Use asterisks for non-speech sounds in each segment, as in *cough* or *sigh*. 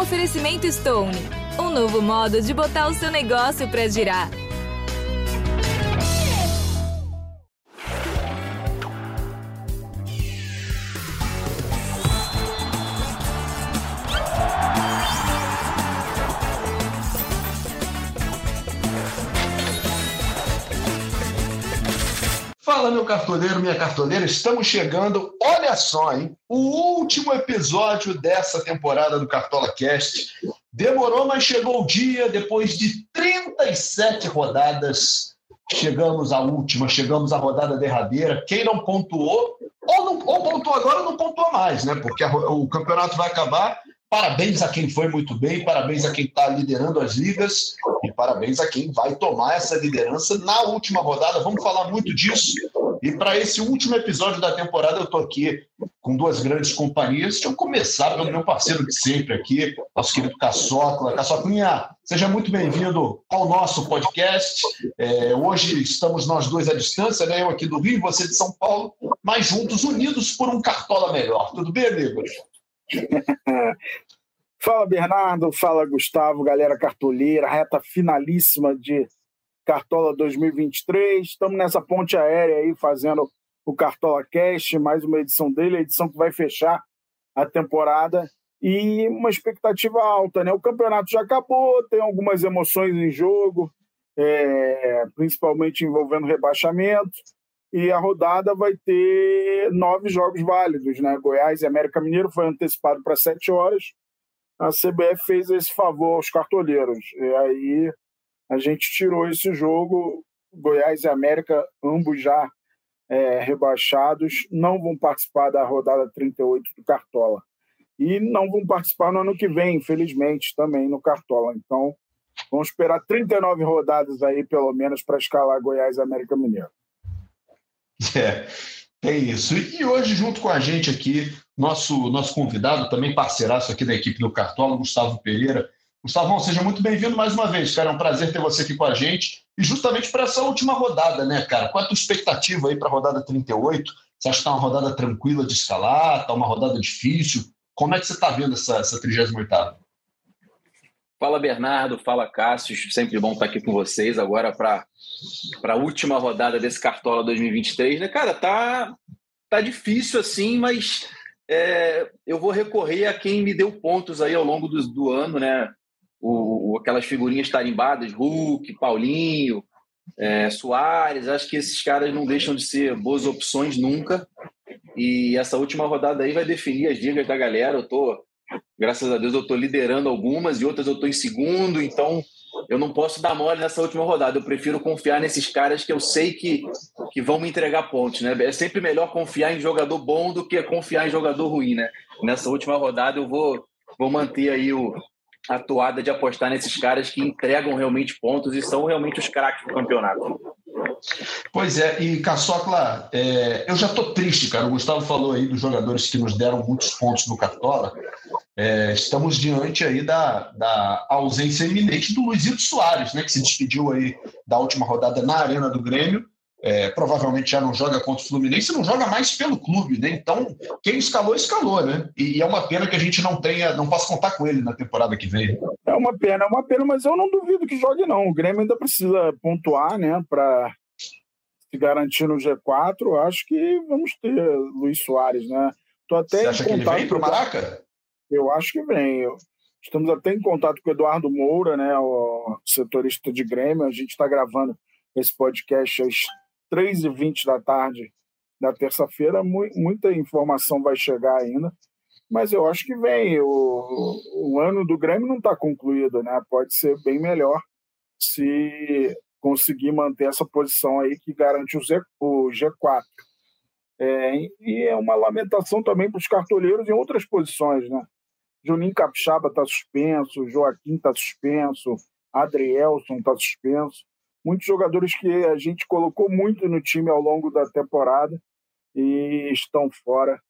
Oferecimento Stone, um novo modo de botar o seu negócio para girar. Cartoleiro, minha cartoleira, estamos chegando, olha só, hein? O último episódio dessa temporada do Cartola Cast. Demorou, mas chegou o dia, depois de 37 rodadas, chegamos à última, chegamos à rodada derradeira. Quem não pontuou, ou, não, ou pontuou agora, não pontuou mais, né? Porque a, o campeonato vai acabar Parabéns a quem foi muito bem, parabéns a quem está liderando as ligas e parabéns a quem vai tomar essa liderança na última rodada. Vamos falar muito disso. E para esse último episódio da temporada, eu estou aqui com duas grandes companhias. Deixa eu começar pelo meu parceiro de sempre aqui, nosso querido Caçocla. Caçoclinha, seja muito bem-vindo ao nosso podcast. É, hoje estamos nós dois à distância, né? eu aqui do Rio, você de São Paulo, mas juntos, unidos por um cartola melhor. Tudo bem, amigos? *laughs* fala Bernardo, fala Gustavo, galera cartoleira, reta finalíssima de Cartola 2023. Estamos nessa ponte aérea aí fazendo o Cartola Cast, mais uma edição dele, a edição que vai fechar a temporada e uma expectativa alta, né? O campeonato já acabou, tem algumas emoções em jogo, é, principalmente envolvendo rebaixamento e a rodada vai ter nove jogos válidos, né? Goiás e América Mineiro foi antecipado para sete horas. A CBF fez esse favor aos cartoleiros. E aí a gente tirou esse jogo. Goiás e América, ambos já é, rebaixados, não vão participar da rodada 38 do Cartola. E não vão participar no ano que vem, infelizmente, também no Cartola. Então, vamos esperar 39 rodadas aí, pelo menos, para escalar Goiás e América Mineiro. *laughs* É, é isso. E hoje, junto com a gente aqui, nosso, nosso convidado, também parceiraço aqui da equipe do Cartola, Gustavo Pereira. Gustavão, seja muito bem-vindo mais uma vez, cara. É um prazer ter você aqui com a gente. E justamente para essa última rodada, né, cara? Qual é a tua expectativa aí para a rodada 38? Você acha que está uma rodada tranquila de escalar? Está uma rodada difícil? Como é que você está vendo essa, essa 38 Fala Bernardo, fala Cássio, sempre bom estar aqui com vocês agora para a última rodada desse Cartola 2023, né? Cara, tá, tá difícil assim, mas é, eu vou recorrer a quem me deu pontos aí ao longo do, do ano, né? O, aquelas figurinhas tarimbadas, Hulk, Paulinho, é, Soares, acho que esses caras não deixam de ser boas opções nunca. E essa última rodada aí vai definir as dicas da galera. Eu tô Graças a Deus eu estou liderando algumas e outras eu estou em segundo, então eu não posso dar mole nessa última rodada. Eu prefiro confiar nesses caras que eu sei que, que vão me entregar pontos, né? É sempre melhor confiar em jogador bom do que confiar em jogador ruim, né? Nessa última rodada eu vou, vou manter aí o, a toada de apostar nesses caras que entregam realmente pontos e são realmente os craques do campeonato. Pois é, e Caçocla, é, eu já estou triste, cara. O Gustavo falou aí dos jogadores que nos deram muitos pontos no Cartola. É, estamos diante aí da, da ausência iminente do Luizito Soares, né, que se despediu aí da última rodada na Arena do Grêmio. É, provavelmente já não joga contra o Fluminense, não joga mais pelo clube, né? Então, quem escalou, escalou, né? E, e, é uma pena que a gente não tenha, não possa contar com ele na temporada que vem. É uma pena, é uma pena, mas eu não duvido que jogue, não. O Grêmio ainda precisa pontuar, né? Para se garantir no G4. Acho que vamos ter Luiz Soares, né? Tô até Você acha que ele vem para o Maraca? Eu acho que vem. Estamos até em contato com o Eduardo Moura, né? O setorista de Grêmio. A gente está gravando esse podcast às 3h20 da tarde da terça-feira. Muita informação vai chegar ainda, mas eu acho que vem. O, o ano do Grêmio não está concluído, né? Pode ser bem melhor se conseguir manter essa posição aí que garante o, Z, o G4. É, e é uma lamentação também para os cartoleiros em outras posições, né? Juninho Capixaba está suspenso, Joaquim está suspenso, Adrielson está suspenso muitos jogadores que a gente colocou muito no time ao longo da temporada e estão fora.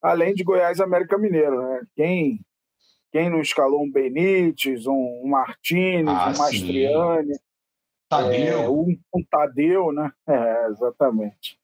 Além de Goiás e América Mineiro, né? Quem, quem não escalou um Benítez, um, Martins, ah, um Mastriani, Tadeu. É, um, um Tadeu, né? É, exatamente.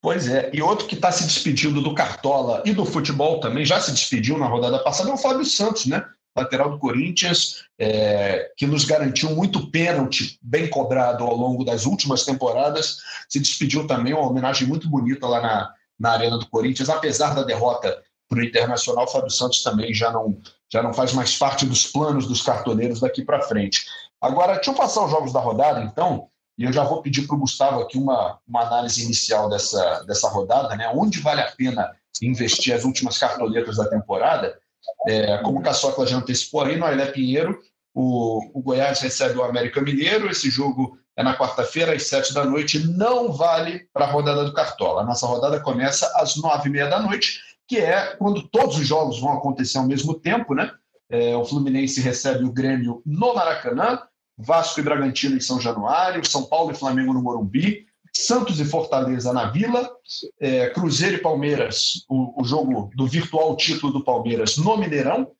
Pois é, e outro que está se despedindo do Cartola e do futebol também, já se despediu na rodada passada, é o Fábio Santos, né? Lateral do Corinthians, é, que nos garantiu muito pênalti bem cobrado ao longo das últimas temporadas, se despediu também, uma homenagem muito bonita lá na, na Arena do Corinthians, apesar da derrota para o Internacional, o Fábio Santos também já não, já não faz mais parte dos planos dos cartoneiros daqui para frente. Agora, deixa eu passar os jogos da rodada, então, e eu já vou pedir para o Gustavo aqui uma, uma análise inicial dessa, dessa rodada, né? onde vale a pena investir as últimas cartoletas da temporada. É, como o Caçocla já antecipou aí, no Ailé Pinheiro, o, o Goiás recebe o América Mineiro, esse jogo é na quarta-feira, às sete da noite, não vale para a rodada do Cartola. A nossa rodada começa às nove e meia da noite, que é quando todos os jogos vão acontecer ao mesmo tempo, né? É, o Fluminense recebe o Grêmio no Maracanã, Vasco e Bragantino em São Januário, São Paulo e Flamengo no Morumbi, Santos e Fortaleza na Vila, é, Cruzeiro e Palmeiras, o, o, jogo do virtual título do Palmeiras no Mineirão,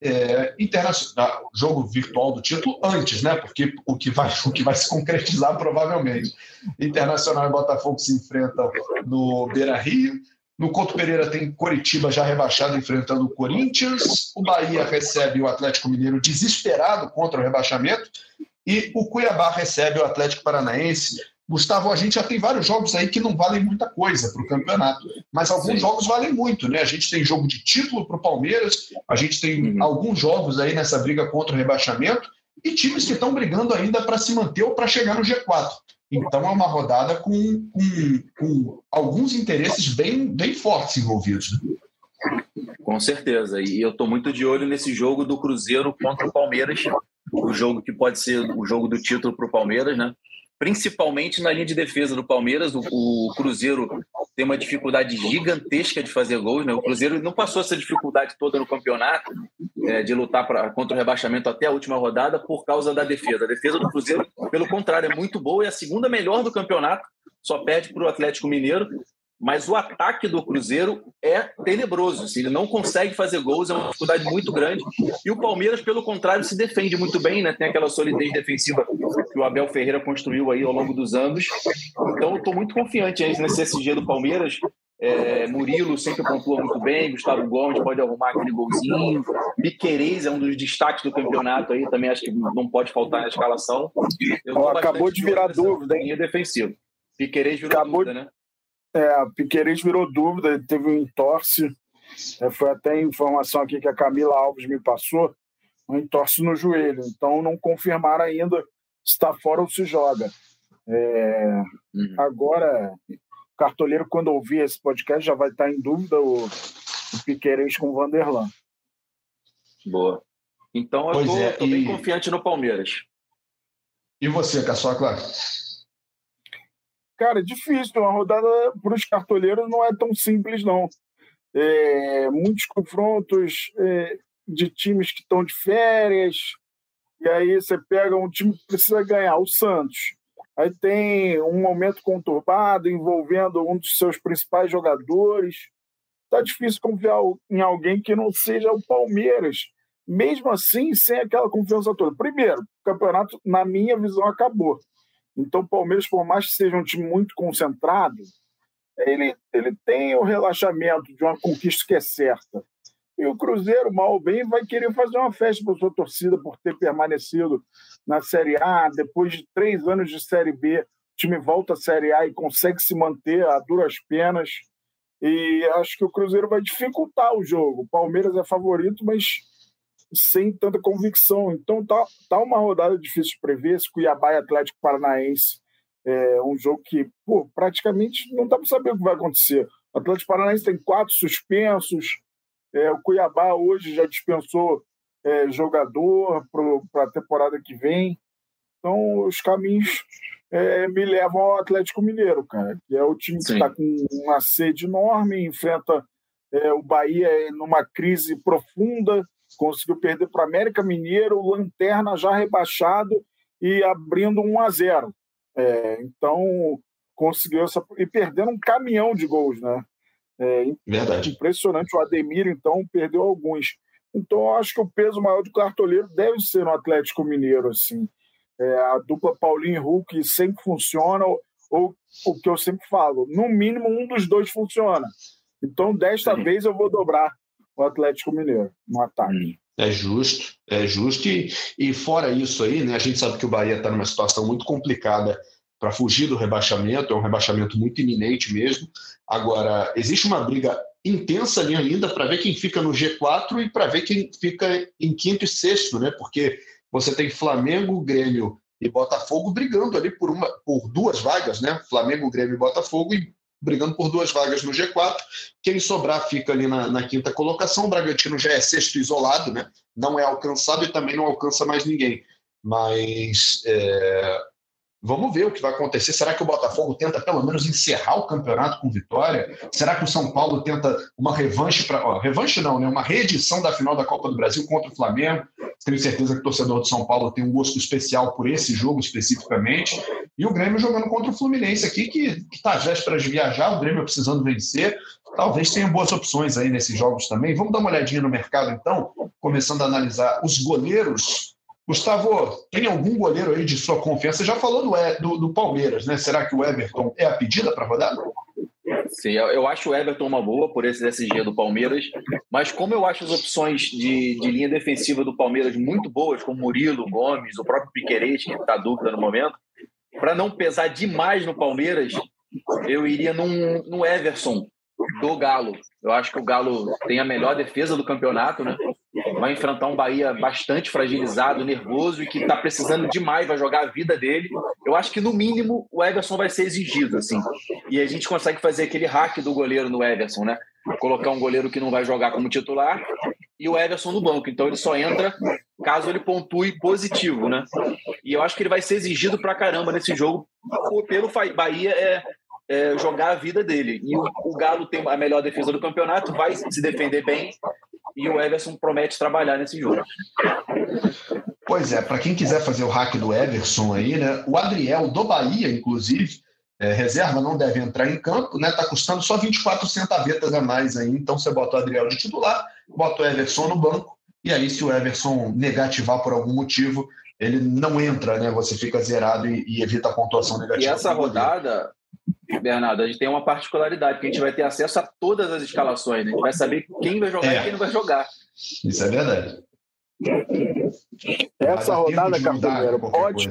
é, internacional, jogo virtual do título antes, né? Porque o que vai, *laughs* o que vai se concretizar provavelmente. Internacional e Botafogo se enfrentam no Beira Rio. No Couto Pereira tem Coritiba já rebaixado enfrentando o Corinthians. O Bahia recebe o Atlético Mineiro desesperado contra o rebaixamento. E o Cuiabá recebe o Atlético Paranaense. Gustavo, a gente já tem vários jogos aí que não valem muita coisa para o campeonato, mas alguns Sim. jogos valem muito, né? A gente tem jogo de título para o Palmeiras, a gente tem uhum. alguns jogos aí nessa briga contra o rebaixamento e times que estão brigando ainda para se manter ou para chegar no G4. Então é uma rodada com, com, com alguns interesses bem, bem fortes envolvidos. Né? Com certeza. E eu estou muito de olho nesse jogo do Cruzeiro contra o Palmeiras, o jogo que pode ser o jogo do título para o Palmeiras, né? principalmente na linha de defesa do Palmeiras. O, o, Cruzeiro tem uma dificuldade gigantesca de fazer gols. Né? O Cruzeiro não passou essa dificuldade toda no campeonato, é, de lutar pra, contra o rebaixamento até a última rodada, por causa da defesa. A defesa do Cruzeiro, pelo contrário, é muito boa, é a segunda melhor do campeonato, só perde para o Atlético Mineiro mas o ataque do Cruzeiro é tenebroso. Assim, ele não consegue fazer gols, é uma dificuldade muito grande. E o Palmeiras, pelo contrário, se defende muito bem, né? Tem aquela solidez defensiva que o Abel Ferreira construiu aí ao longo dos anos. Então, eu estou muito confiante nesse SG do Palmeiras. É, Murilo sempre pontua muito bem, Gustavo Gomes pode arrumar aquele golzinho. Piquerez é um dos destaques do campeonato aí, também acho que não pode faltar na escalação. Oh, acabou de virar dúvida, hein? defensivo. Piquerez virou acabou, dúvida, né? É, a Piqueires virou dúvida, ele teve um entorse. É, foi até informação aqui que a Camila Alves me passou, um entorse no joelho. Então não confirmaram ainda se está fora ou se joga. É, uhum. Agora, o cartoleiro, quando ouvir esse podcast, já vai estar em dúvida o, o Piqueires com o Vanderlan. Boa. Então eu estou é, e... bem confiante no Palmeiras. E você, Caçocla? Cara, é difícil. Uma rodada para os cartoleiros não é tão simples, não. É, muitos confrontos é, de times que estão de férias, e aí você pega um time que precisa ganhar, o Santos. Aí tem um momento conturbado envolvendo um dos seus principais jogadores. Tá difícil confiar em alguém que não seja o Palmeiras. Mesmo assim, sem aquela confiança toda. Primeiro, o campeonato, na minha visão, acabou. Então, o Palmeiras, por mais que seja um time muito concentrado, ele, ele tem o relaxamento de uma conquista que é certa. E o Cruzeiro, mal ou bem, vai querer fazer uma festa para sua torcida por ter permanecido na Série A. Depois de três anos de Série B, o time volta à Série A e consegue se manter a duras penas. E acho que o Cruzeiro vai dificultar o jogo. O Palmeiras é favorito, mas sem tanta convicção. Então tá, tá uma rodada difícil de prever. Esse Cuiabá e Atlético Paranaense é um jogo que pô, praticamente não dá para saber o que vai acontecer. O Atlético Paranaense tem quatro suspensos. É, o Cuiabá hoje já dispensou é, jogador para a temporada que vem. Então os caminhos é, me levam ao Atlético Mineiro, cara, que é o time que está com uma sede enorme, enfrenta é, o Bahia numa crise profunda conseguiu perder para o América Mineiro, Lanterna já rebaixado e abrindo 1 a 0. É, então conseguiu essa e perdendo um caminhão de gols, né? É, Verdade. Impressionante. O Ademir, então, perdeu alguns. Então, acho que o peso maior do cartoleiro deve ser no Atlético Mineiro, assim. É, a dupla Paulinho e Hulk sempre funciona. ou o que eu sempre falo, no mínimo um dos dois funciona. Então, desta Sim. vez eu vou dobrar o Atlético Mineiro no ataque. É justo, é justo. E, e fora isso aí, né, a gente sabe que o Bahia está numa situação muito complicada para fugir do rebaixamento, é um rebaixamento muito iminente mesmo. Agora, existe uma briga intensa ali ainda para ver quem fica no G4 e para ver quem fica em quinto e sexto, né? Porque você tem Flamengo, Grêmio e Botafogo brigando ali por, uma, por duas vagas, né? Flamengo, Grêmio e Botafogo e brigando por duas vagas no G4. Quem sobrar fica ali na, na, quinta colocação. O Bragantino já é sexto isolado, né? Não é alcançado e também não alcança mais ninguém. Mas é, Vamos ver o que vai acontecer. Será que o Botafogo tenta pelo menos encerrar o campeonato com vitória? Será que o São Paulo tenta uma revanche para. Revanche não, né? Uma reedição da final da Copa do Brasil contra o Flamengo. Tenho certeza que o torcedor do São Paulo tem um gosto especial por esse jogo especificamente. E o Grêmio jogando contra o Fluminense aqui, que está às vésperas de viajar, o Grêmio precisando vencer. Talvez tenha boas opções aí nesses jogos também. Vamos dar uma olhadinha no mercado, então, começando a analisar os goleiros Gustavo, tem algum goleiro aí de sua confiança? Você já falou do, do, do Palmeiras, né? Será que o Everton é a pedida para rodar? Sim, eu acho o Everton uma boa por esse SG do Palmeiras, mas como eu acho as opções de, de linha defensiva do Palmeiras muito boas, como Murilo, Gomes, o próprio Piquerez, que está dúvida no momento, para não pesar demais no Palmeiras, eu iria num, num Everson do Galo. Eu acho que o Galo tem a melhor defesa do campeonato, né? Vai enfrentar um Bahia bastante fragilizado, nervoso e que está precisando demais, vai jogar a vida dele. Eu acho que no mínimo o Everson vai ser exigido, assim. E a gente consegue fazer aquele hack do goleiro no Everson, né? Colocar um goleiro que não vai jogar como titular e o Everson no banco. Então ele só entra caso ele pontue positivo, né? E eu acho que ele vai ser exigido pra caramba nesse jogo pelo Bahia é, é jogar a vida dele. E o, o Galo tem a melhor defesa do campeonato, vai se defender bem e o Everson promete trabalhar nesse jogo. Pois é, para quem quiser fazer o hack do Everson aí, né? O Adriel do Bahia, inclusive, é, reserva não deve entrar em campo, né? Tá custando só 24 centavetas a mais aí. Então você bota o Adriel de titular, bota o Everson no banco, e aí, se o Everson negativar por algum motivo, ele não entra, né? Você fica zerado e, e evita a pontuação negativa. E essa rodada, Bernardo, a gente tem uma particularidade, que a gente vai ter acesso a todas as escalações, né? A gente vai saber quem vai jogar é. e quem não vai jogar. Isso é verdade. Essa rodada, Cartoneiro, bote,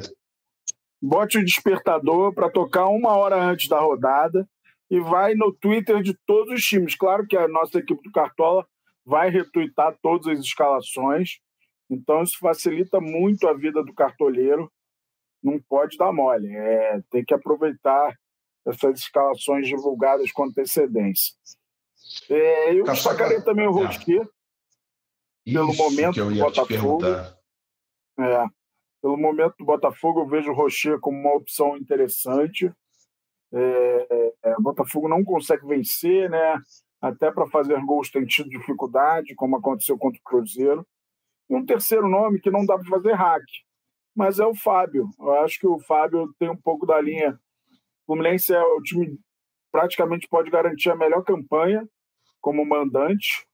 bote o despertador para tocar uma hora antes da rodada e vai no Twitter de todos os times. Claro que a nossa equipe do Cartola vai retweetar todas as escalações, então isso facilita muito a vida do cartoleiro. Não pode dar mole, é, tem que aproveitar essas escalações divulgadas com antecedência. É, eu destacaria também o Rosquet, pelo momento do Botafogo. É, pelo momento do Botafogo, eu vejo o Rocher como uma opção interessante. É, é, o Botafogo não consegue vencer, né? Até para fazer gols tem tido dificuldade, como aconteceu contra o Cruzeiro. E um terceiro nome que não dá para fazer hack, mas é o Fábio. Eu acho que o Fábio tem um pouco da linha Fluminense é o time praticamente pode garantir a melhor campanha como mandante.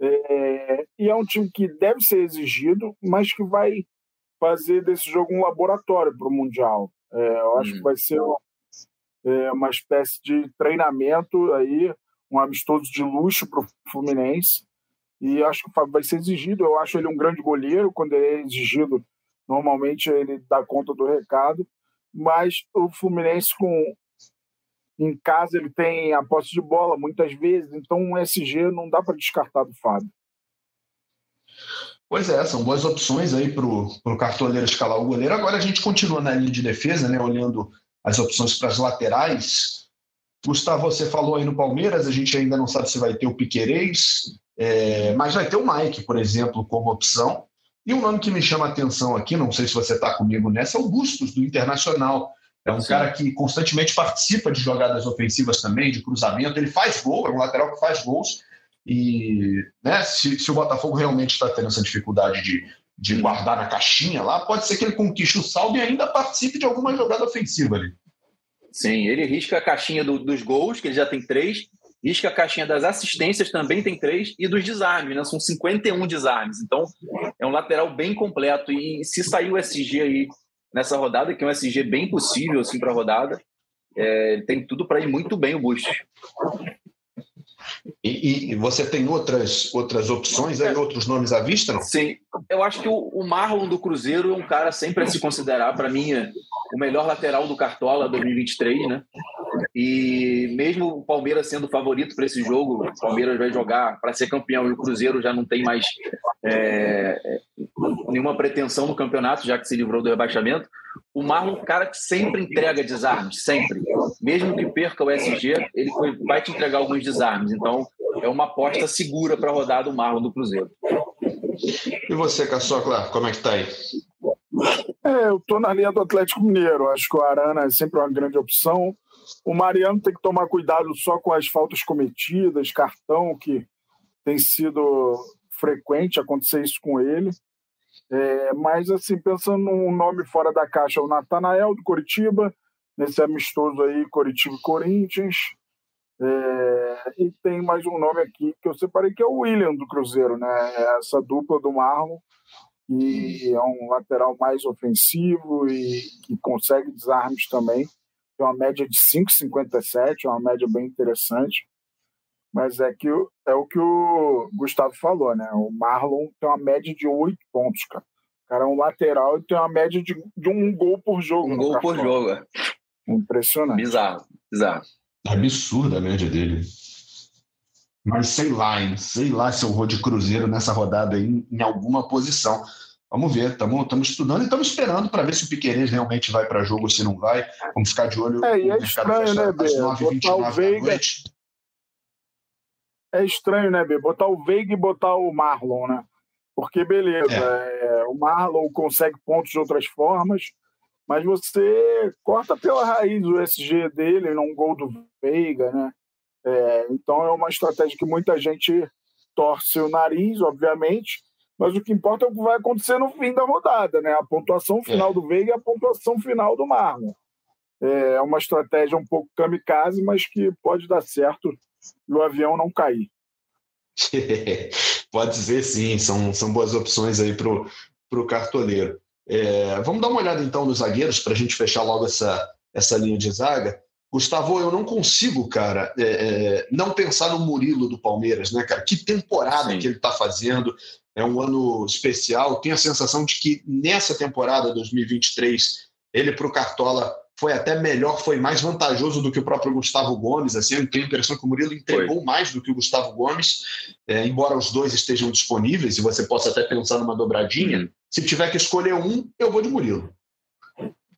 É, e é um time que deve ser exigido, mas que vai fazer desse jogo um laboratório para o Mundial. É, eu acho hum. que vai ser uma, é, uma espécie de treinamento aí, um amistoso de luxo para o Fluminense. E acho que vai ser exigido. Eu acho ele um grande goleiro. Quando ele é exigido, normalmente ele dá conta do recado mas o Fluminense com em casa ele tem a posse de bola muitas vezes, então um SG não dá para descartar do Fábio. Pois é, são boas opções aí para o cartoleiro escalar o goleiro. Agora a gente continua na linha de defesa, né, olhando as opções para as laterais. Gustavo, você falou aí no Palmeiras, a gente ainda não sabe se vai ter o Piquerez, é, mas vai ter o Mike, por exemplo, como opção. E um nome que me chama a atenção aqui, não sei se você está comigo nessa, é o Bustos, do Internacional. É um Sim. cara que constantemente participa de jogadas ofensivas também, de cruzamento. Ele faz gol, é um lateral que faz gols. E né, se, se o Botafogo realmente está tendo essa dificuldade de, de guardar na caixinha lá, pode ser que ele conquiste o saldo e ainda participe de alguma jogada ofensiva ali. Sim, ele risca a caixinha do, dos gols, que ele já tem três, Diz que a caixinha das assistências também tem três e dos desarmes, né? São 51 desarmes. Então, é um lateral bem completo. E se sair o SG aí nessa rodada, que é um SG bem possível assim, para a rodada, é, tem tudo para ir muito bem o Bustos. E, e, você tem outras, outras opções aí, outros nomes à vista? Não? Sim, eu acho que o, o Marlon do Cruzeiro é um cara sempre a se considerar, para mim, é o melhor lateral do Cartola 2023, né? E mesmo o Palmeiras sendo favorito para esse jogo, o Palmeiras vai jogar para ser campeão e o Cruzeiro já não tem mais é, nenhuma pretensão no campeonato, já que se livrou do rebaixamento. O Marlon, um cara que sempre entrega desarmes, sempre. Mesmo que perca o SG, ele vai te entregar alguns desarmes. Então, é uma aposta segura para rodar do Marlon do Cruzeiro. E você, Caçocla, como é que tá aí? É, eu tô na linha do Atlético Mineiro. Acho que o Arana é sempre uma grande opção. O Mariano tem que tomar cuidado só com as faltas cometidas, cartão, que tem sido frequente acontecer isso com ele. É, mas, assim, pensando num nome fora da caixa, o Natanael do Coritiba, nesse amistoso aí, Coritiba e Corinthians. É, e tem mais um nome aqui que eu separei, que é o William do Cruzeiro, né? Essa dupla do Marlon, que é um lateral mais ofensivo e que consegue desarmes também. Tem uma média de 5,57, é uma média bem interessante. Mas é que é o que o Gustavo falou, né? O Marlon tem uma média de 8 pontos, cara. O cara é um lateral e tem uma média de, de um gol por jogo. Um gol cartão. por jogo. É. Impressionante. Bizarro, bizarro. Absurda a média dele. Mas sei lá, hein? sei lá se eu vou de Cruzeiro nessa rodada aí, em alguma posição. Vamos ver, estamos estudando e estamos esperando para ver se o Piqueires realmente vai para jogo ou se não vai. Vamos ficar de olho. É, e é estranho, né, Bê? Botar o Veiga. É estranho, né, Bê? Botar o Veiga e botar o Marlon, né? Porque, beleza, é. É, o Marlon consegue pontos de outras formas, mas você corta pela raiz o SG dele, num gol do Veiga, né? É, então é uma estratégia que muita gente torce o nariz, obviamente, mas o que importa é o que vai acontecer no fim da rodada, né? A pontuação final é. do Veiga e a pontuação final do Marlon. É uma estratégia um pouco kamikaze, mas que pode dar certo e o avião não cair. *laughs* pode ser sim, são, são boas opções aí para o cartoleiro. É, vamos dar uma olhada então nos zagueiros para a gente fechar logo essa, essa linha de zaga. Gustavo, eu não consigo, cara, é, é, não pensar no Murilo do Palmeiras, né, cara? Que temporada Sim. que ele está fazendo. É um ano especial. Tenho a sensação de que nessa temporada 2023, ele para o Cartola foi até melhor, foi mais vantajoso do que o próprio Gustavo Gomes. Assim, eu tenho a impressão que o Murilo entregou foi. mais do que o Gustavo Gomes, é, embora os dois estejam disponíveis e você possa até pensar numa dobradinha. Uhum. Se tiver que escolher um, eu vou de Murilo.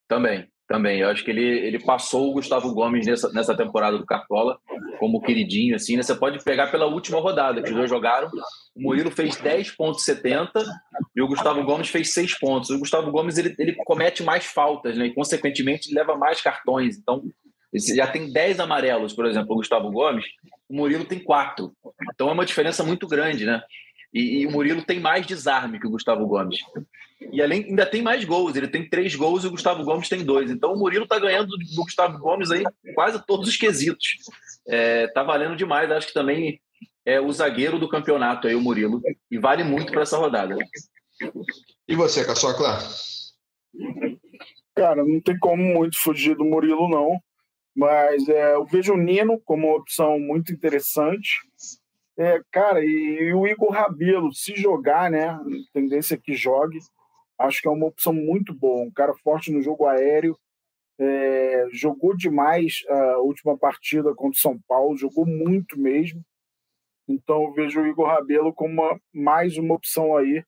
Também, também. Eu acho que ele, ele passou o Gustavo Gomes nessa, nessa temporada do Cartola como queridinho, assim, né? Você pode pegar pela última rodada, que os dois jogaram. O Murilo fez 10,70 e o Gustavo Gomes fez 6 pontos. O Gustavo Gomes ele, ele comete mais faltas, né? E, consequentemente, leva mais cartões. Então, já tem 10 amarelos, por exemplo, o Gustavo Gomes, o Murilo tem 4. Então é uma diferença muito grande, né? E, e, o Murilo tem mais desarme que o Gustavo Gomes. E além, ainda tem mais gols. Ele tem três gols e o Gustavo Gomes tem dois. Então o Murilo está ganhando do Gustavo Gomes aí quase todos os quesitos. É, tá valendo demais. Acho que também é o zagueiro do campeonato aí, o Murilo. E vale muito para essa rodada. E você, Caçocla? Cara, não tem como muito fugir do Murilo, não. Mas é, eu vejo o Nino como uma opção muito interessante. É, cara, e, e, o Igor Rabelo, se jogar, né? Tendência é que jogue. Acho que é uma opção muito boa. Um cara forte no jogo aéreo. É, jogou demais a última partida contra o São Paulo, jogou muito mesmo. Então eu vejo o Igor Rabelo como uma, mais uma opção aí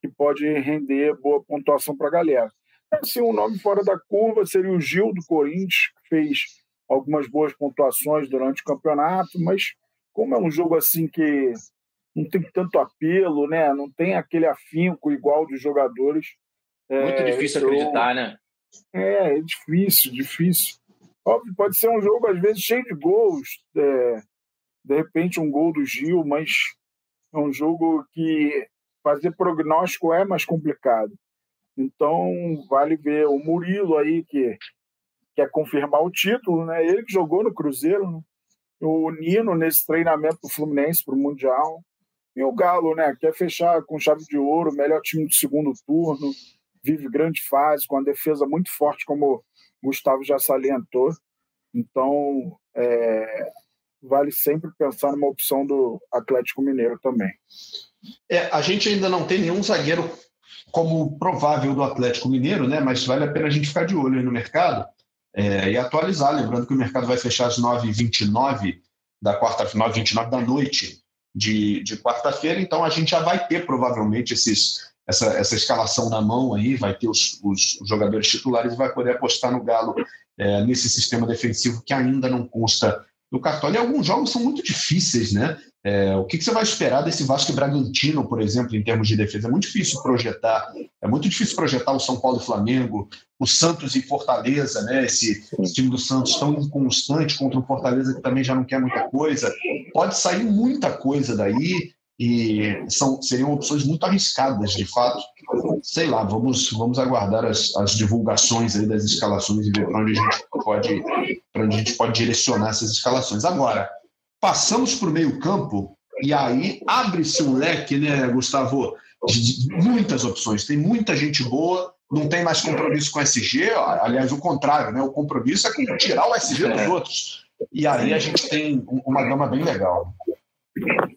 que pode render boa pontuação para a galera. Assim, um nome fora da curva seria o Gil do Corinthians, que fez algumas boas pontuações durante o campeonato, mas como é um jogo assim que não tem tanto apelo, né? Não tem aquele afinco igual dos jogadores. Muito é, difícil eu... acreditar, né? É, é difícil, difícil. Óbvio, pode ser um jogo, às vezes, cheio de gols. É, de repente, um gol do Gil, mas é um jogo que fazer prognóstico é mais complicado. Então, vale ver o Murilo aí, que quer confirmar o título, né? Ele que jogou no Cruzeiro, né? o Nino nesse treinamento do Fluminense para o Mundial. E o Galo, né? Quer fechar com chave de ouro, melhor time do segundo turno, vive grande fase, com a defesa muito forte, como o Gustavo já salientou. Então, é, vale sempre pensar numa opção do Atlético Mineiro também. É, a gente ainda não tem nenhum zagueiro como provável do Atlético Mineiro, né? mas vale a pena a gente ficar de olho no mercado é, e atualizar. Lembrando que o mercado vai fechar às 9h29 da quarta-feira, 9h29 da noite de, de quarta-feira, então a gente já vai ter provavelmente esses, essa, essa escalação na mão aí, vai ter os, os, jogadores titulares e vai poder apostar no Galo é, nesse sistema defensivo que ainda não consta no Cartola. E alguns jogos são muito difíceis, né? É, o que, que, você vai esperar desse Vasco e Bragantino, por exemplo, em termos de defesa? É muito difícil projetar, é muito difícil projetar o São Paulo e Flamengo, o Santos e Fortaleza, né? Esse, esse, time do Santos tão inconstante contra o Fortaleza que também já não quer muita coisa. Pode sair muita coisa daí e são, seriam opções muito arriscadas, de fato. Sei lá, vamos, vamos aguardar as, as divulgações aí das escalações e ver para onde a gente pode onde a gente pode direcionar essas escalações. Agora, passamos para o meio-campo e aí abre-se um leque, né, Gustavo? De muitas opções, tem muita gente boa, não tem mais compromisso com o SG, aliás, o contrário, né? O compromisso é com tirar o SG dos outros. E aí a gente tem uma gama bem legal.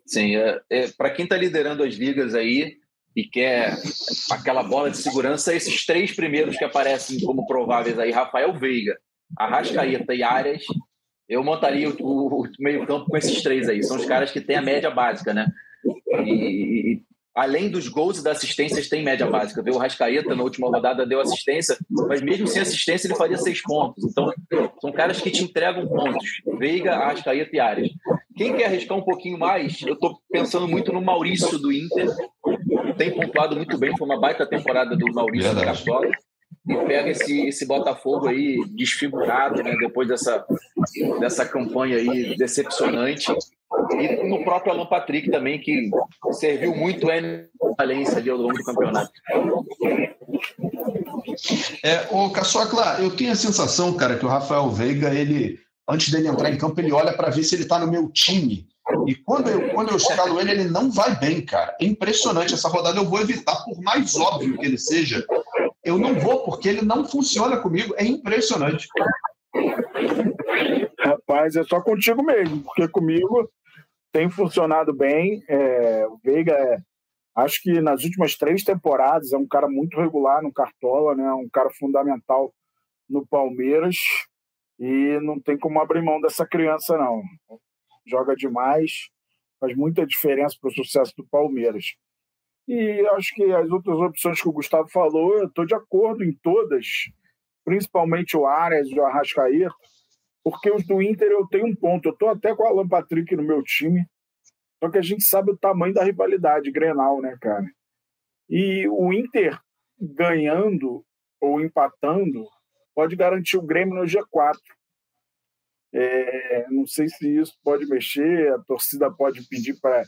Sim, é, é para quem está liderando as ligas aí e quer aquela bola de segurança, esses três primeiros que aparecem como prováveis aí, Rafael Veiga, Arrascaeta e Arias, eu montaria o, o, o meio-campo com esses três aí. São os caras que têm a média básica, né? E, e, além dos gols e das assistências, tem média básica. Viu? O Rascaeta na última rodada deu assistência, mas mesmo sem assistência ele faria seis pontos. Então, são caras que te entregam pontos. Veiga, Arrascaeta e Arias. Quem quer arriscar um pouquinho mais, eu estou pensando muito no Maurício do Inter. Tem pontuado muito bem, foi uma baita temporada do Maurício do Cartola e pega esse, esse Botafogo aí desfigurado, né, depois dessa, dessa campanha aí decepcionante. E no próprio Alan Patrick também, que serviu muito N Valência ali ao longo do campeonato. É, o Caçocla, eu tenho a sensação, cara, que o Rafael Veiga, ele, antes dele entrar em campo, ele olha para ver se ele está no meu time. E quando eu, quando eu escalo ele, ele não vai bem, cara. É impressionante. Essa rodada eu vou evitar, por mais óbvio que ele seja, eu não vou, porque ele não funciona comigo. É impressionante. Rapaz, é só contigo mesmo, porque comigo tem funcionado bem. É, o Veiga, é, acho que nas últimas três temporadas, é um cara muito regular no Cartola, né? um cara fundamental no Palmeiras. E não tem como abrir mão dessa criança, não. Joga demais, faz muita diferença para o sucesso do Palmeiras. E acho que as outras opções que o Gustavo falou, eu estou de acordo em todas, principalmente o Arias e o Arrascaeta, porque os do Inter eu tenho um ponto. Eu estou até com o Alan Patrick no meu time, só que a gente sabe o tamanho da rivalidade Grenal, né, cara? E o Inter ganhando ou empatando pode garantir o Grêmio no G4. É, não sei se isso pode mexer, a torcida pode pedir para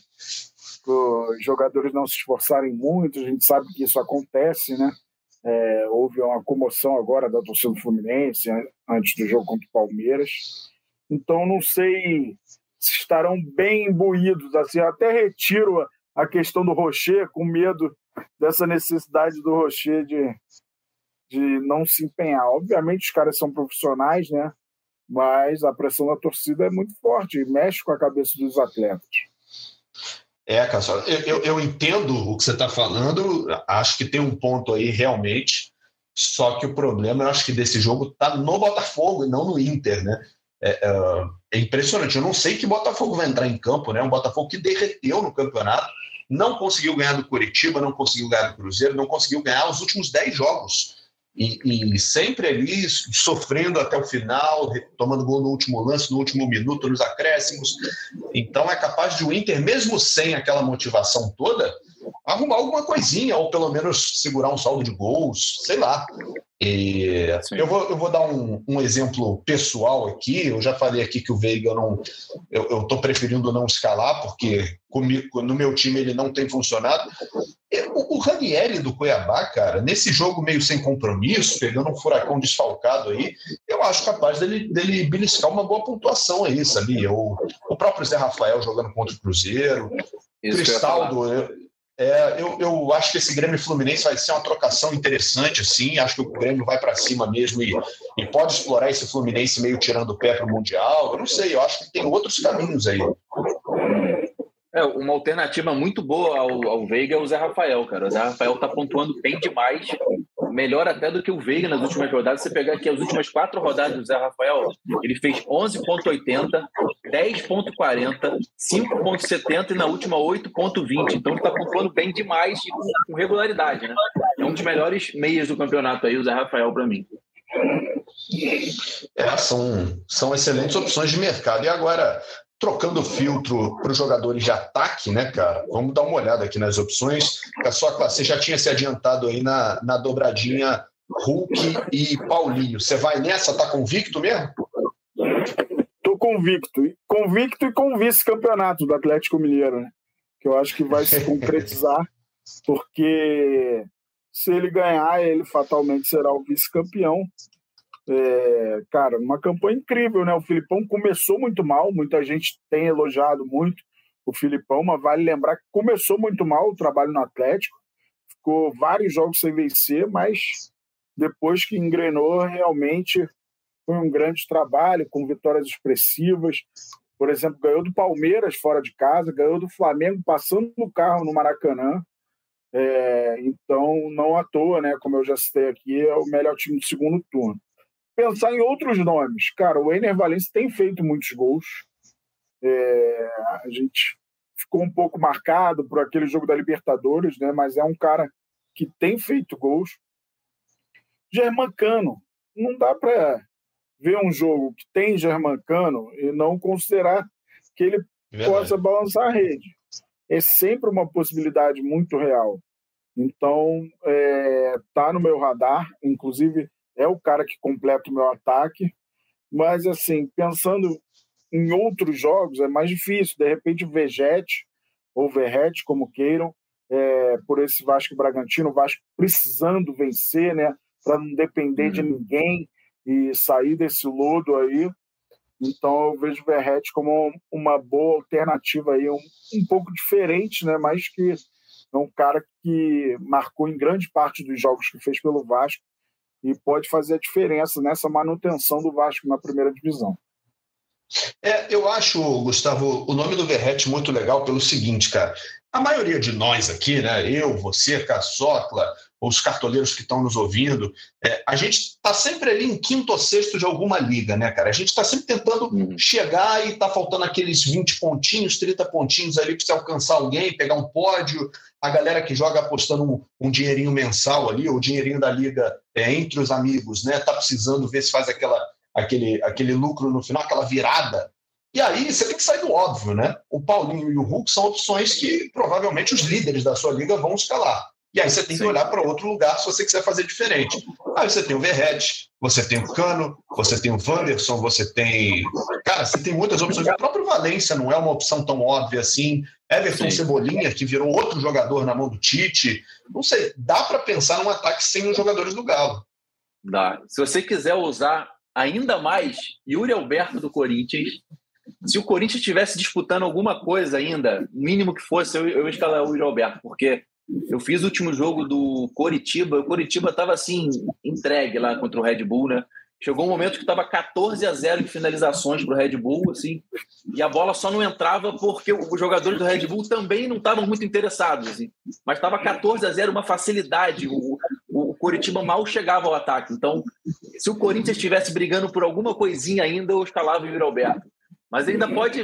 os jogadores não se esforçarem muito, a gente sabe que isso acontece, né? É, houve uma comoção agora da torcida do Fluminense antes do jogo contra o Palmeiras. Então, não sei se estarão bem imbuídos. Assim, até retiro a questão do Rocher, com medo dessa necessidade do Rocher de, de não se empenhar. Obviamente, os caras são profissionais, né? mas a pressão da torcida é muito forte e mexe com a cabeça dos atletas. É, Cassio, eu, eu, eu, entendo o que você está falando, acho que tem um ponto aí realmente, só que o problema, eu acho que desse jogo está no Botafogo e não no Inter, né? É, é, é, impressionante, eu não sei que Botafogo vai entrar em campo, né? Um Botafogo que derreteu no campeonato, não conseguiu ganhar do Curitiba, não conseguiu ganhar do Cruzeiro, não conseguiu ganhar os últimos 10 jogos e, e, sempre ali sofrendo até o final, tomando gol no último lance, no último minuto, nos acréscimos. Então é capaz de o Inter, mesmo sem aquela motivação toda, arrumar alguma coisinha, ou pelo menos segurar um saldo de gols, sei lá. E eu, vou, eu vou dar um, um, exemplo pessoal aqui. Eu já falei aqui que o Veiga não. Eu estou preferindo não escalar, porque comigo, no meu time ele não tem funcionado. O, o Ranieri do Cuiabá, cara, nesse jogo meio sem compromisso, pegando um furacão desfalcado aí, eu acho capaz dele, dele beliscar uma boa pontuação aí, sabia? O, o próprio Zé Rafael jogando contra o Cristaldo. Isso Cristaldo, eu, É, eu, eu acho que esse Grêmio Fluminense vai ser uma trocação interessante, assim. Acho que o Grêmio vai para cima mesmo e, e, pode explorar esse Fluminense meio tirando o pé para o Mundial. Eu não sei, eu acho que tem outros caminhos aí. É, uma alternativa muito boa ao, ao Veiga é o Zé Rafael, cara. O Zé Rafael tá pontuando bem demais, melhor até do que o Veiga nas últimas rodadas. Você pegar aqui as últimas quatro rodadas do Zé Rafael, ele fez 11,80, 10,40, 5,70 e na última 8,20. Então ele tá pontuando bem demais e com regularidade, né? É um dos melhores meias do campeonato aí, o Zé Rafael, para mim. É, são, são excelentes opções de mercado. E agora, trocando filtro para os jogadores de ataque, né, cara? Vamos dar uma olhada aqui nas opções. A sua classe já tinha se adiantado aí na, na dobradinha Hulk e Paulinho. Você vai nessa? Tá convicto mesmo? Tô convicto. Convicto e com vice-campeonato do Atlético Mineiro, né? Que eu acho que vai se concretizar, *laughs* porque se ele ganhar, ele fatalmente será o vice-campeão. É, cara, uma campanha incrível, né? O Filipão começou muito mal, muita gente tem elogiado muito o Filipão, mas vale lembrar que começou muito mal o trabalho no Atlético, ficou vários jogos sem vencer, mas depois que engrenou, realmente foi um grande trabalho, com vitórias expressivas. Por exemplo, ganhou do Palmeiras fora de casa, ganhou do Flamengo passando no carro no Maracanã. É, então, não à toa, né? Como eu já citei aqui, é o melhor time do segundo turno pensar em outros nomes. Cara, o Ener Valencia tem feito muitos gols. É, a gente ficou um pouco marcado por aquele jogo da Libertadores, né? Mas é um cara que tem feito gols. Germancano, não dá para ver um jogo que tem Germancano e não considerar que ele Verdade. possa balançar a rede. É sempre uma possibilidade muito real. Então, é, tá no meu radar. Inclusive, é o cara que completa o meu ataque. Mas, assim, pensando em outros jogos, é mais difícil. De repente, Vegete ou Verrete, como queiram, é, por esse Vasco Bragantino, o Vasco precisando vencer, né? Para não depender uhum. de ninguém e sair desse lodo aí. Então, eu vejo o Verrete como uma boa alternativa aí, um, um pouco diferente, né? Mas que é um cara que marcou em grande parte dos jogos que fez pelo Vasco e pode fazer a diferença nessa manutenção do Vasco na primeira divisão. É, eu acho, Gustavo, o nome do Verrete muito legal pelo seguinte, cara. A maioria de nós aqui, né? Eu, você, Caçocla, os cartoleiros que estão nos ouvindo, é, a gente está sempre ali em quinto ou sexto de alguma liga, né, cara? A gente está sempre tentando uhum. chegar e está faltando aqueles 20 pontinhos, 30 pontinhos ali para você alcançar alguém, pegar um pódio. A galera que joga apostando um, um dinheirinho mensal ali, ou o dinheirinho da liga é, entre os amigos, né? Tá precisando ver se faz aquela, aquele, aquele lucro no final, aquela virada. E aí você tem que sair do óbvio, né? O Paulinho e o Hulk são opções que provavelmente os líderes da sua liga vão escalar. E aí você tem que olhar para outro lugar se você quiser fazer diferente. Aí você tem o Verrete, você tem o Cano, você tem o Wanderson, você tem. Cara, você tem muitas opções. O próprio Valência não é uma opção tão óbvia assim. Everton Sim. Cebolinha, que virou outro jogador na mão do Tite. Não sei, dá para pensar num ataque sem os jogadores do Galo. Dá. Se você quiser usar ainda mais Yuri Alberto do Corinthians, se o Corinthians estivesse disputando alguma coisa ainda, mínimo que fosse, eu, eu escalar o Yuri Alberto, porque eu fiz o último jogo do Coritiba, o Coritiba estava assim, entregue lá contra o Red Bull, né? Chegou um momento que estava 14 a 0 de finalizações para o Red Bull, assim, e a bola só não entrava porque os jogadores do Red Bull também não estavam muito interessados, assim. Mas estava 14 a 0, uma facilidade. O, o Coritiba mal chegava ao ataque. Então, se o Corinthians estivesse brigando por alguma coisinha ainda, eu escalava o Yuri Alberto. Mas ainda pode,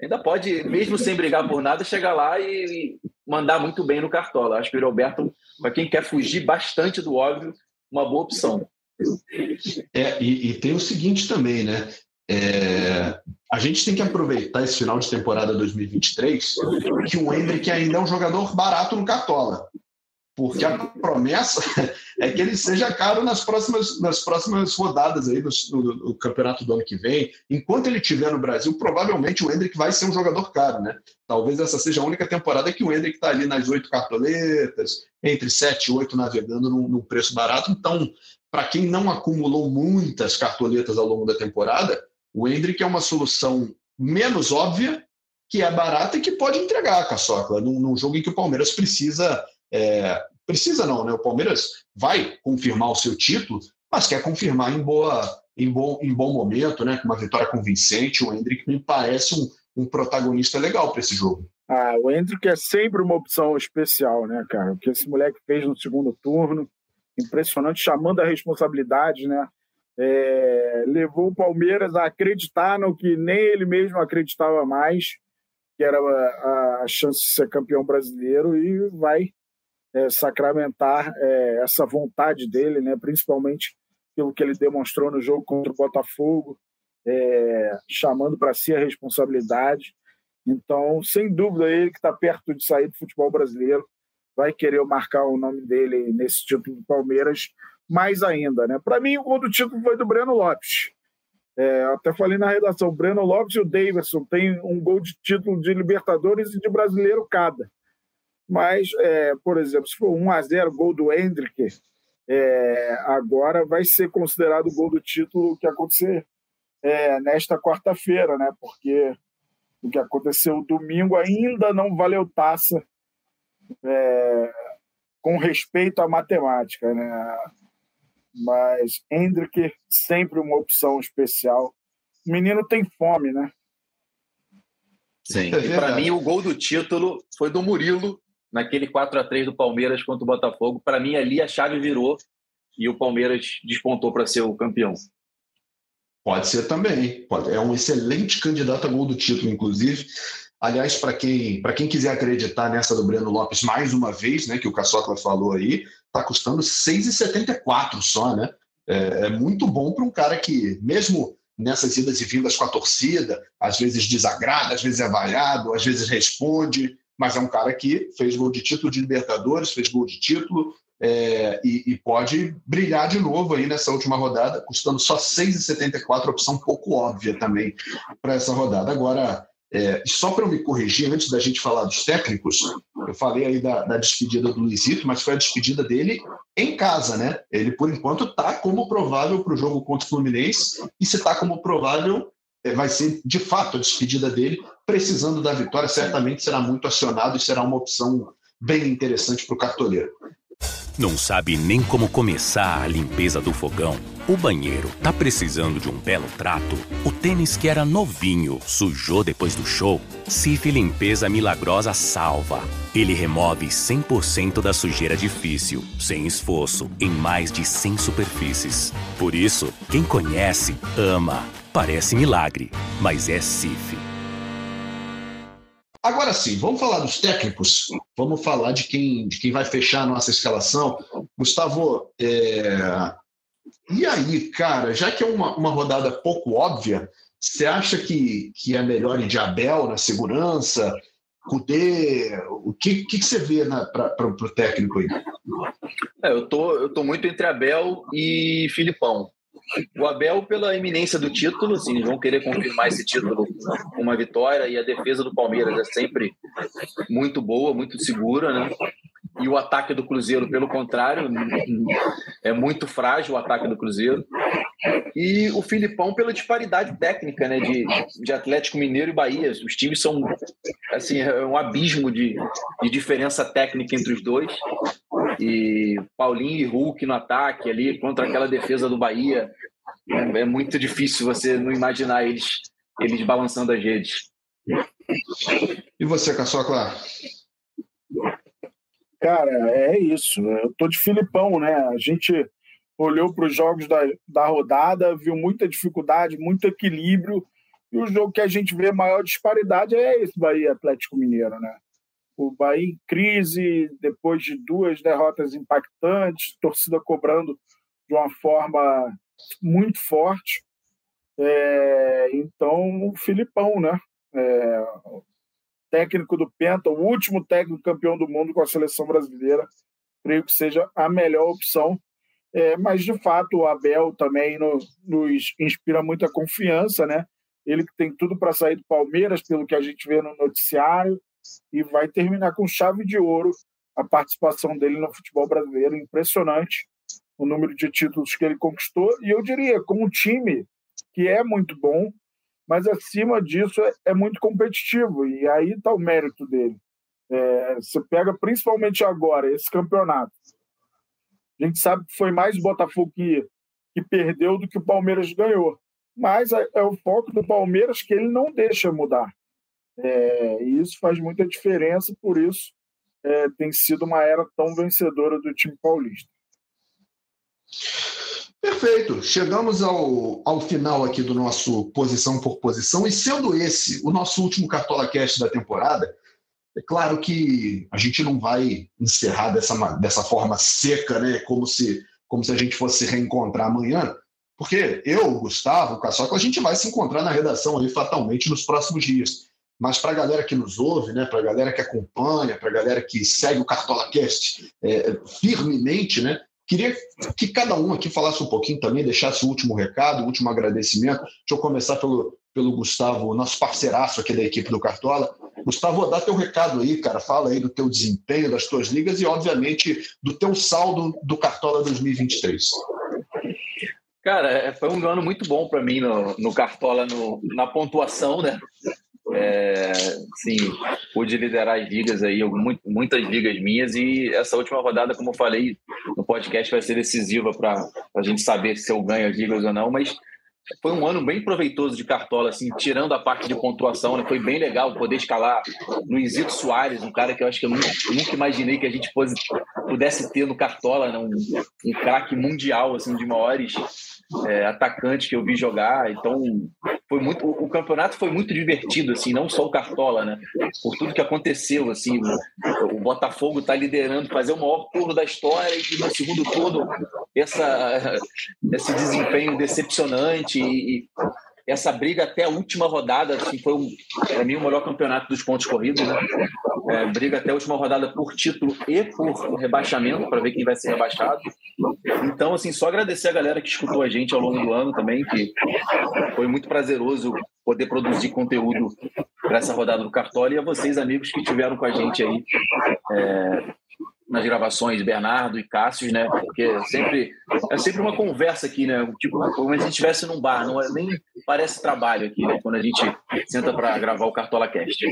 ainda pode, mesmo sem brigar por nada, chegar lá e mandar muito bem no Cartola. Acho que o Roberto, para quem quer fugir bastante do óbvio, uma boa opção. É, e, e tem o seguinte também, né? É, a gente tem que aproveitar esse final de temporada 2023 que o Hendrick ainda é um jogador barato no Cartola porque a promessa é que ele seja caro nas próximas, nas próximas rodadas aí do, campeonato do ano que vem. Enquanto ele estiver no Brasil, provavelmente o Hendrick vai ser um jogador caro, né? Talvez essa seja a única temporada que o Hendrick está ali nas oito cartoletas, entre sete e oito navegando num, num preço barato. Então, para quem não acumulou muitas cartoletas ao longo da temporada, o Hendrick é uma solução menos óbvia que é barata e que pode entregar a caçocla num, num jogo em que o Palmeiras precisa. É, precisa não, né? O Palmeiras vai confirmar o seu título, mas quer confirmar em boa em bom, em bom momento, né? Com uma vitória convincente. O Hendrick me parece um, um protagonista legal para esse jogo. Ah, o Hendrick é sempre uma opção especial, né, cara? O que esse moleque fez no segundo turno, impressionante, chamando a responsabilidade, né? É, levou o Palmeiras a acreditar no que nem ele mesmo acreditava mais, que era a, a chance de ser campeão brasileiro, e vai é, sacramentar é, essa vontade dele, né? principalmente pelo que ele demonstrou no jogo contra o Botafogo, é, chamando para si a responsabilidade. Então, sem dúvida, ele que está perto de sair do futebol brasileiro vai querer marcar o nome dele nesse título do Palmeiras mais ainda. Né? Para mim, o gol do título foi do Breno Lopes. É, até falei na redação, Breno Lopes e o Davidson têm um gol de título de Libertadores e de brasileiro cada. Mas, é, por exemplo, se for 1 a 0 gol do Hendrick, é, agora vai ser considerado o gol do título que acontecer é, nesta quarta-feira, né? Porque o que aconteceu domingo ainda não valeu taça é, com respeito à matemática, né? Mas Hendrick sempre uma opção especial. O menino tem fome, né? Sim. É e para mim o gol do título foi do Murilo naquele 4 a 3 do Palmeiras contra o Botafogo. Para mim, ali a chave virou e o Palmeiras despontou para ser o campeão. Pode ser também. Pode. É um excelente candidato a gol do título, inclusive. Aliás, para quem, quem quiser acreditar nessa do Breno Lopes mais uma vez, né, que o Caçocla falou aí, está custando 6,74 só, né? É, é muito bom para um cara que, mesmo nessas idas e vindas com a torcida, às vezes desagrada, às vezes é vaiado, às vezes responde, mas é um cara que fez gol de título de Libertadores, fez gol de título é, e, e, pode brilhar de novo aí nessa última rodada, custando só 6,74, opção pouco óbvia também para essa rodada. Agora, é, só para eu me corrigir, antes da gente falar dos técnicos, eu falei aí da, da, despedida do Luizito, mas foi a despedida dele em casa, né? Ele, por enquanto, está como provável para o jogo contra o Fluminense, e se está como provável, vai ser de fato a despedida dele, precisando da vitória, certamente será muito acionado e será uma opção bem interessante para o cartoleiro. Não sabe nem como começar a limpeza do fogão? O banheiro tá precisando de um belo trato? O tênis que era novinho sujou depois do show? Cif Limpeza Milagrosa salva. Ele remove 100% da sujeira difícil, sem esforço, em mais de 100 superfícies. Por isso, quem conhece, ama. Parece milagre, mas é Cif. Agora sim, vamos falar dos técnicos, vamos falar de quem, de quem vai fechar a nossa escalação. Gustavo, é... e aí, cara, já que é uma, uma rodada pouco óbvia, você acha que, que é melhor ir de Abel na segurança? Cudê? O que, que, que você vê para o técnico aí? É, eu tô, eu tô muito entre Abel e Filipão. O Abel, pela eminência do título, assim, vão querer confirmar esse título com uma vitória e a defesa do Palmeiras é sempre muito boa, muito segura, né? E o ataque do Cruzeiro, pelo contrário, é muito frágil o ataque do Cruzeiro. E o Filipão pela disparidade técnica, né, de, de Atlético Mineiro e Bahia. Os times são assim, é um abismo de, de diferença técnica entre os dois. E Paulinho e Hulk no ataque ali contra aquela defesa do Bahia. É, é muito difícil você não imaginar eles, eles balançando as redes. E você, Caçocla? Cara, é isso. Eu tô de Filipão, né? A gente olhou para os jogos da, da rodada, viu muita dificuldade, muito equilíbrio. E o jogo que a gente vê maior disparidade é esse Bahia Atlético Mineiro, né? O Bahia em crise, depois de duas derrotas impactantes, torcida cobrando de uma forma muito forte. É, então, o Filipão, né? É, técnico do Penta, o último técnico campeão do mundo com a seleção brasileira, creio que seja a melhor opção. É, mas, de fato, o Abel também no, nos inspira muita confiança, né? Ele que tem tudo para sair do Palmeiras, pelo que a gente vê no noticiário, e vai terminar com chave de ouro a participação dele no futebol brasileiro. Impressionante o número de títulos que ele conquistou. E eu diria, com um time que é muito bom, mas acima disso é, é muito competitivo, e aí está o mérito dele. É, você pega principalmente agora esse campeonato. A gente sabe que foi mais Botafogo que, que perdeu do que o Palmeiras ganhou. Mas é, é o foco do Palmeiras que ele não deixa mudar. É, e isso faz muita diferença, por isso é, tem sido uma era tão vencedora do time paulista. Perfeito. Chegamos ao, ao final aqui do nosso posição por posição, e sendo esse o nosso último Cartola Cast da temporada, é claro que a gente não vai encerrar dessa, dessa forma seca, né? Como se, como se a gente fosse se reencontrar amanhã, porque eu, Gustavo, Caçoca, a gente vai se encontrar na redação aí fatalmente nos próximos dias. Mas para a galera que nos ouve, né, para a galera que acompanha, para a galera que segue o Cartola Cast é, firmemente, né, queria que cada um aqui falasse um pouquinho também, deixasse o último recado, o último agradecimento. Deixa eu começar pelo, pelo Gustavo, nosso parceiraço aqui da equipe do Cartola. Gustavo, dá teu recado aí, cara. Fala aí do teu desempenho, das tuas ligas e, obviamente, do teu saldo do Cartola 2023. Cara, é, foi um ano muito bom para mim no, no Cartola, no, na pontuação, né? É, sim, pude liderar as ligas aí, muitas ligas minhas, e essa última rodada, como eu falei no podcast, vai ser decisiva para a gente saber se eu ganho as ligas ou não, mas foi um ano bem proveitoso de cartola, assim, tirando a parte de pontuação, né? Foi bem legal poder escalar Luizito Soares, um cara que eu acho que eu nunca, nunca imaginei que a gente pudesse ter no cartola, né? um, um craque mundial, assim, de maiores é, atacantes que eu vi jogar. Então, foi muito. O, campeonato foi muito divertido, assim, não só o Cartola, né? Por tudo que aconteceu, assim, o, o Botafogo está liderando, fazer o maior turno da história e no segundo turno essa, esse desempenho decepcionante e, essa briga até a última rodada, assim, foi, um, para mim, o melhor campeonato dos pontos corridos. Né? É, briga até a última rodada por título e por rebaixamento, para ver quem vai ser rebaixado. Então, assim, só agradecer a galera que escutou a gente ao longo do ano também, que foi muito prazeroso poder produzir conteúdo para essa rodada do Cartola e a vocês, amigos, que estiveram com a gente aí. É, nas gravações, Bernardo e Cássio, né? Porque é sempre, é sempre uma conversa aqui, né? Tipo, como se a gente estivesse num bar, não é, nem parece trabalho aqui, né? Quando a gente senta para gravar o Cartola Cast.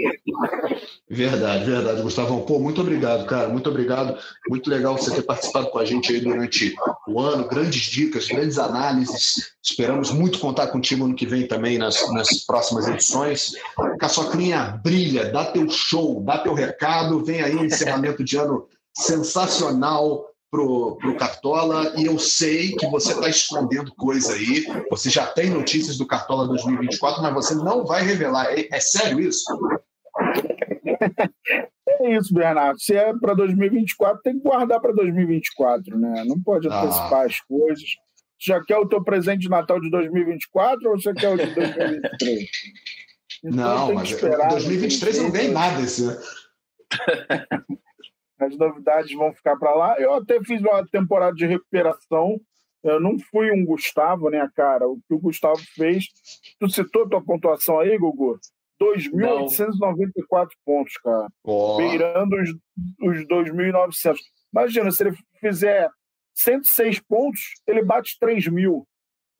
Verdade, verdade, Gustavão. Pô, muito obrigado, cara. Muito obrigado. Muito legal você ter participado com a gente aí durante o ano. Grandes dicas, grandes análises. Esperamos muito contar contigo ano que vem também nas, nas próximas edições. Caçoclinha, brilha, dá teu show, dá teu recado. Vem aí encerramento de ano sensacional pro, pro Cartola e eu sei que você está escondendo coisa aí. Você já tem notícias do Cartola 2024, mas você não vai revelar. É, é sério isso? *laughs* É isso, Bernardo. Se é para 2024, tem que guardar para 2024, né? Não pode ah. antecipar ah. as coisas. Você já quer o teu presente de Natal de 2024 ou você quer o de 2023? *laughs* Então, não, mas 2023 eu não ganhei nada esse ano. *laughs* As novidades vão ficar para lá. Eu até fiz uma temporada de recuperação. Eu não fui um Gustavo, né, cara? O que o Gustavo fez. Tu citou a tua pontuação aí, Gugu? 2.894 pontos, cara. Oh. Beirando os, os 2.900. Imagina, se ele fizer 106 pontos, ele bate 3 mil.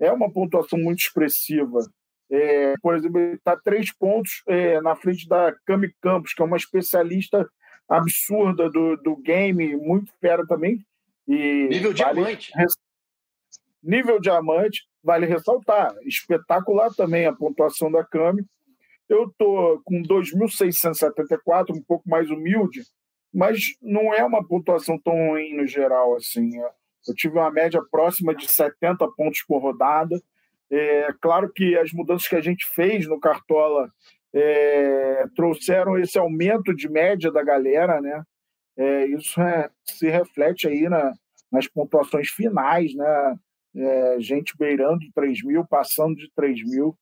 É uma pontuação muito expressiva. É, por exemplo, ele está três pontos é, na frente da Cami Campos, que é uma especialista absurda do, do game, muito fera também. E nível vale, diamante. Nível diamante, vale ressaltar. Espetacular também a pontuação da Cami. Eu estou com 2.674, um pouco mais humilde, mas não é uma pontuação tão ruim no geral. assim. Eu tive uma média próxima de 70 pontos por rodada. É claro que as mudanças que a gente fez no Cartola é, trouxeram esse aumento de média da galera, né? É, isso é, se reflete aí na, nas pontuações finais, né? É, gente beirando 3 mil, passando de 3 mil.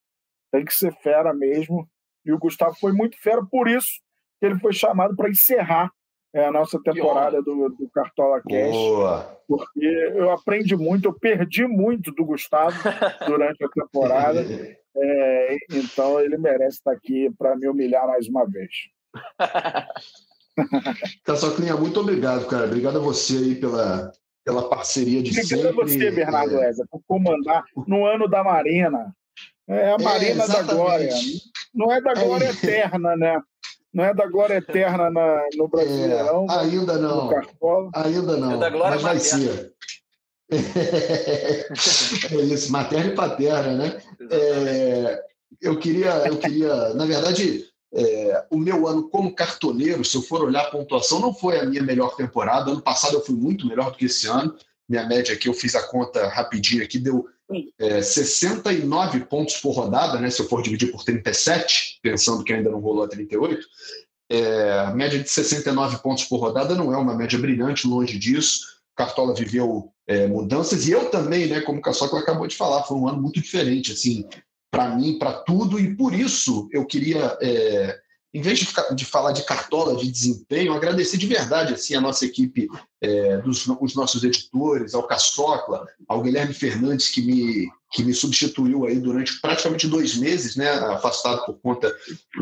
Tem que ser fera mesmo. E o Gustavo foi muito fera, por isso que ele foi chamado para encerrar é, a nossa temporada do, do Cartola Cash. Boa. Porque eu aprendi muito, eu perdi muito do Gustavo *laughs* durante a temporada. É, então ele merece estar aqui para me humilhar mais uma vez. *laughs* Caçoclinha, muito obrigado, cara. Obrigado a você aí pela, pela parceria de obrigado sempre. Obrigado a você, Bernardo é... Eza, por comandar no ano da Marina. É a Marina é, da Glória. Não é da glória é. eterna, né? Não é da glória eterna na, no Brasileirão. É, ainda não. Ainda não. É da glória mas vai ser. É isso, materna e paterna, né? É, eu queria, eu queria, na verdade, é, o meu ano como cartoneiro, se eu for olhar a pontuação, não foi a minha melhor temporada. Ano passado eu fui muito melhor do que esse ano. Minha média aqui, eu fiz a conta rapidinho aqui, deu é, 69 pontos por rodada, né? Se eu for dividir por 37, pensando que ainda não rolou a 38, é, a média de 69 pontos por rodada não é uma média brilhante, longe disso. Cartola viveu é, mudanças e eu também, né? Como o Caçoca acabou de falar, foi um ano muito diferente, assim, para mim, para tudo, e por isso eu queria é, em vez de, ficar, de, falar de cartola de desempenho, agradecer de verdade assim a nossa equipe, é, dos, os nossos editores, ao Caçocla, ao Guilherme Fernandes, que me, que me substituiu aí durante praticamente dois meses, né, afastado por conta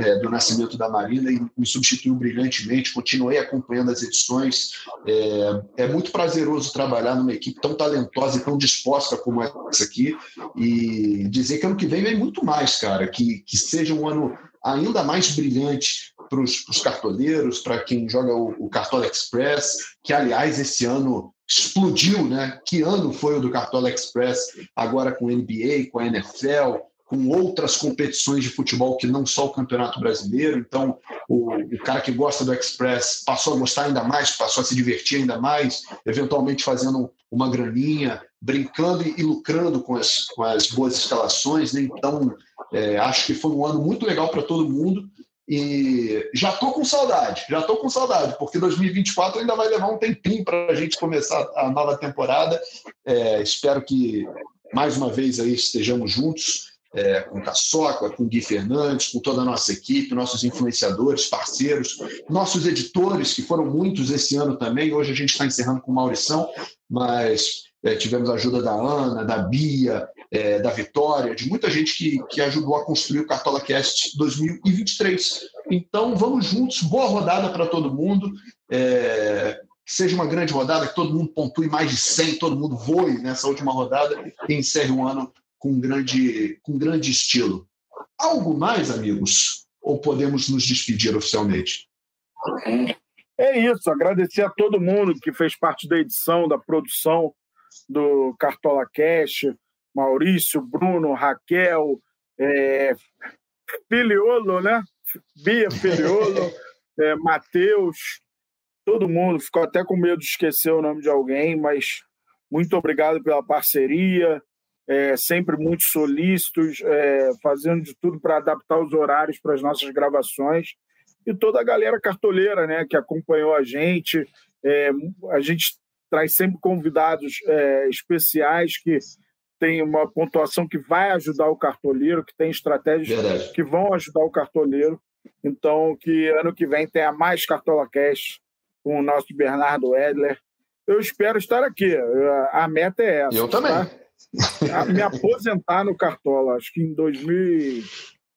é, do nascimento da Marina, e me substituiu brilhantemente. Continuei acompanhando as edições. É, é muito prazeroso trabalhar numa equipe tão talentosa e tão disposta como essa aqui, e dizer que ano que vem vem muito mais, cara, que, que seja um ano ainda mais brilhante para os cartoleiros, para quem joga o, o Cartola Express, que, aliás, esse ano explodiu, né? Que ano foi o do Cartola Express, agora com NBA, com a NFL, com outras competições de futebol que não só o Campeonato Brasileiro. Então, o, o, cara que gosta do Express passou a gostar ainda mais, passou a se divertir ainda mais, eventualmente fazendo uma graninha, brincando e, e lucrando com as, com as boas escalações. Né? Então, é, acho que foi um ano muito legal para todo mundo. E já estou com saudade, já estou com saudade, porque 2024 ainda vai levar um tempinho para a gente começar a nova temporada. É, espero que mais uma vez aí estejamos juntos, é, com Caçoca, com Gui Fernandes, com toda a nossa equipe, nossos influenciadores, parceiros, nossos editores, que foram muitos esse ano também. Hoje a gente está encerrando com Maurição, mas é, tivemos a ajuda da Ana, da Bia, é, da Vitória, de muita gente que, que ajudou a construir o Cartola Cast 2023. Então, vamos juntos, boa rodada para todo mundo. É, que seja uma grande rodada, que todo mundo pontue mais de 100, todo mundo voe nessa última rodada e encerre um ano com grande, com grande estilo. Algo mais, amigos? Ou podemos nos despedir oficialmente? É isso, agradecer a todo mundo que fez parte da edição, da produção do Cartola Cash, Maurício, Bruno, Raquel, é, Filiolo, né? Bia Filiolo, *laughs* é, Matheus, todo mundo. Ficou até com medo de esquecer o nome de alguém, mas muito obrigado pela parceria. É, sempre muito solícitos, é, fazendo de tudo para adaptar os horários para as nossas gravações. E toda a galera cartoleira né, que acompanhou a gente. É, a gente traz sempre convidados é, especiais que tem uma pontuação que vai ajudar o cartoleiro, que tem estratégias Verdade. que vão ajudar o cartoleiro. Então, que ano que vem tenha mais Cartola Cash com o nosso Bernardo Edler. Eu espero estar aqui. A meta é essa. Eu também. Tá? Me aposentar no Cartola. Acho que em 2000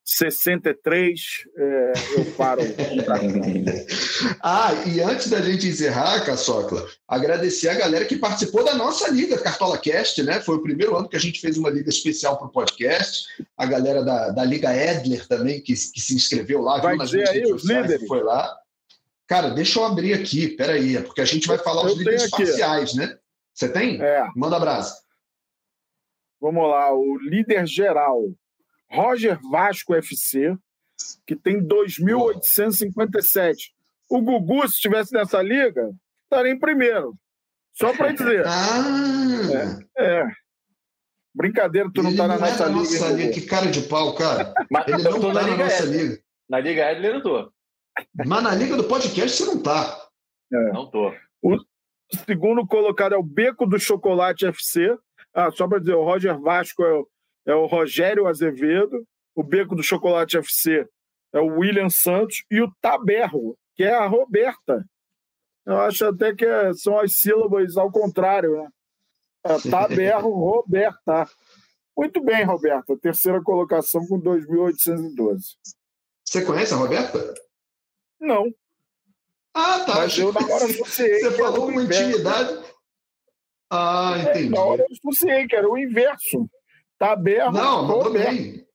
63 é, eu paro. *laughs* ah, e antes da gente encerrar, Caçocla, agradecer a galera que participou da nossa liga Cartola Cast, né? Foi o primeiro ano que a gente fez uma liga especial para o podcast. A galera da, da Liga Edler também, que, que se inscreveu lá, vai viu nas aí os líderes. foi lá. Cara, deixa eu abrir aqui, peraí, é porque a gente vai falar eu os líderes parciais, né? Você tem? É. Manda abraço. Vamos lá, o líder geral Roger Vasco FC, que tem 2.857. O Gugu, se estivesse nessa liga, estaria em primeiro. Só para dizer. Ah. É, é. Brincadeira, tu não está na nossa, é liga, nossa liga. Que cara de pau, cara. Mas Ele não está na, na nossa liga. Na Liga Edler eu tô. Mas na liga do podcast você não está. É. Não tô. O segundo colocado é o Beco do Chocolate FC. Ah, só para dizer, o Roger Vasco é o é o Rogério Azevedo, o Beco do Chocolate FC é o William Santos e o Taberro, que é a Roberta. Eu acho até que é, são as sílabas ao contrário, né? É, Taberro, Roberta. Muito bem, Roberta. Terceira colocação com 2.812. Você conhece a Roberta? Não. Ah, tá. Mas eu na hora associei. Você falou com intimidade. Ah, entendi. É, na hora eu associei que era o inverso. Taberro. Não, mandou bem.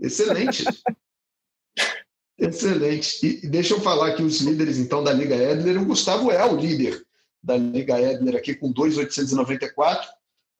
Excelente. *laughs* Excelente. E, deixa eu falar aqui os líderes, então, da Liga Edler. O Gustavo é o líder da Liga Edler aqui com 2,894.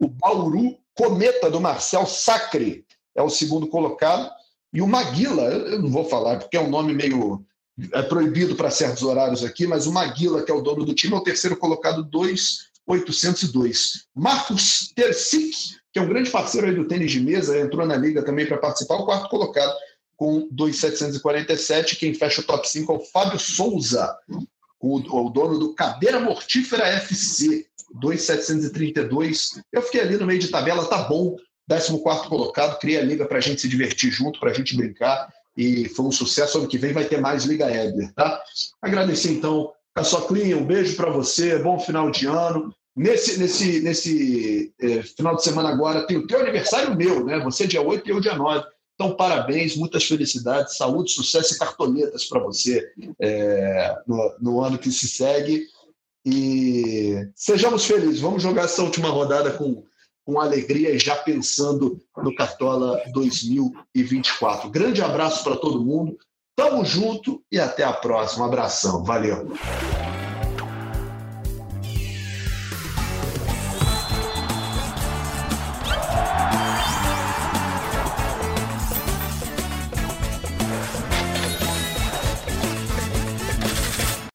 O Bauru Cometa do Marcel Sacre é o segundo colocado. E o Maguila, eu não vou falar porque é um nome meio é proibido para certos horários aqui, mas o Maguila, que é o dono do time, é o terceiro colocado, 2,802. Marcos Tercic, que é um grande parceiro aí do tênis de mesa, entrou na liga também para participar, o quarto colocado, com 2,747. Quem fecha o top 5 é o Fábio Souza, o, o dono do Cadeira Mortífera FC, 2,732. Eu fiquei ali no meio de tabela, tá bom. 14 colocado, cria a liga para a gente se divertir junto, para a gente brincar. E foi um sucesso. Ano que vem vai ter mais Liga Edler, tá? Agradecer então, Caçoclinha, um beijo para você, bom final de ano. Nesse, nesse, nesse é, final de semana agora tem o teu aniversário meu, né? Você é dia 8 e eu dia 9. Então, parabéns, muitas felicidades, saúde, sucesso e cartoletas para você é, no, no, ano que se segue. E sejamos felizes. Vamos jogar essa última rodada com, com alegria e já pensando no Cartola 2024. Grande abraço para todo mundo. Tamo junto e até a próxima. abração. Valeu.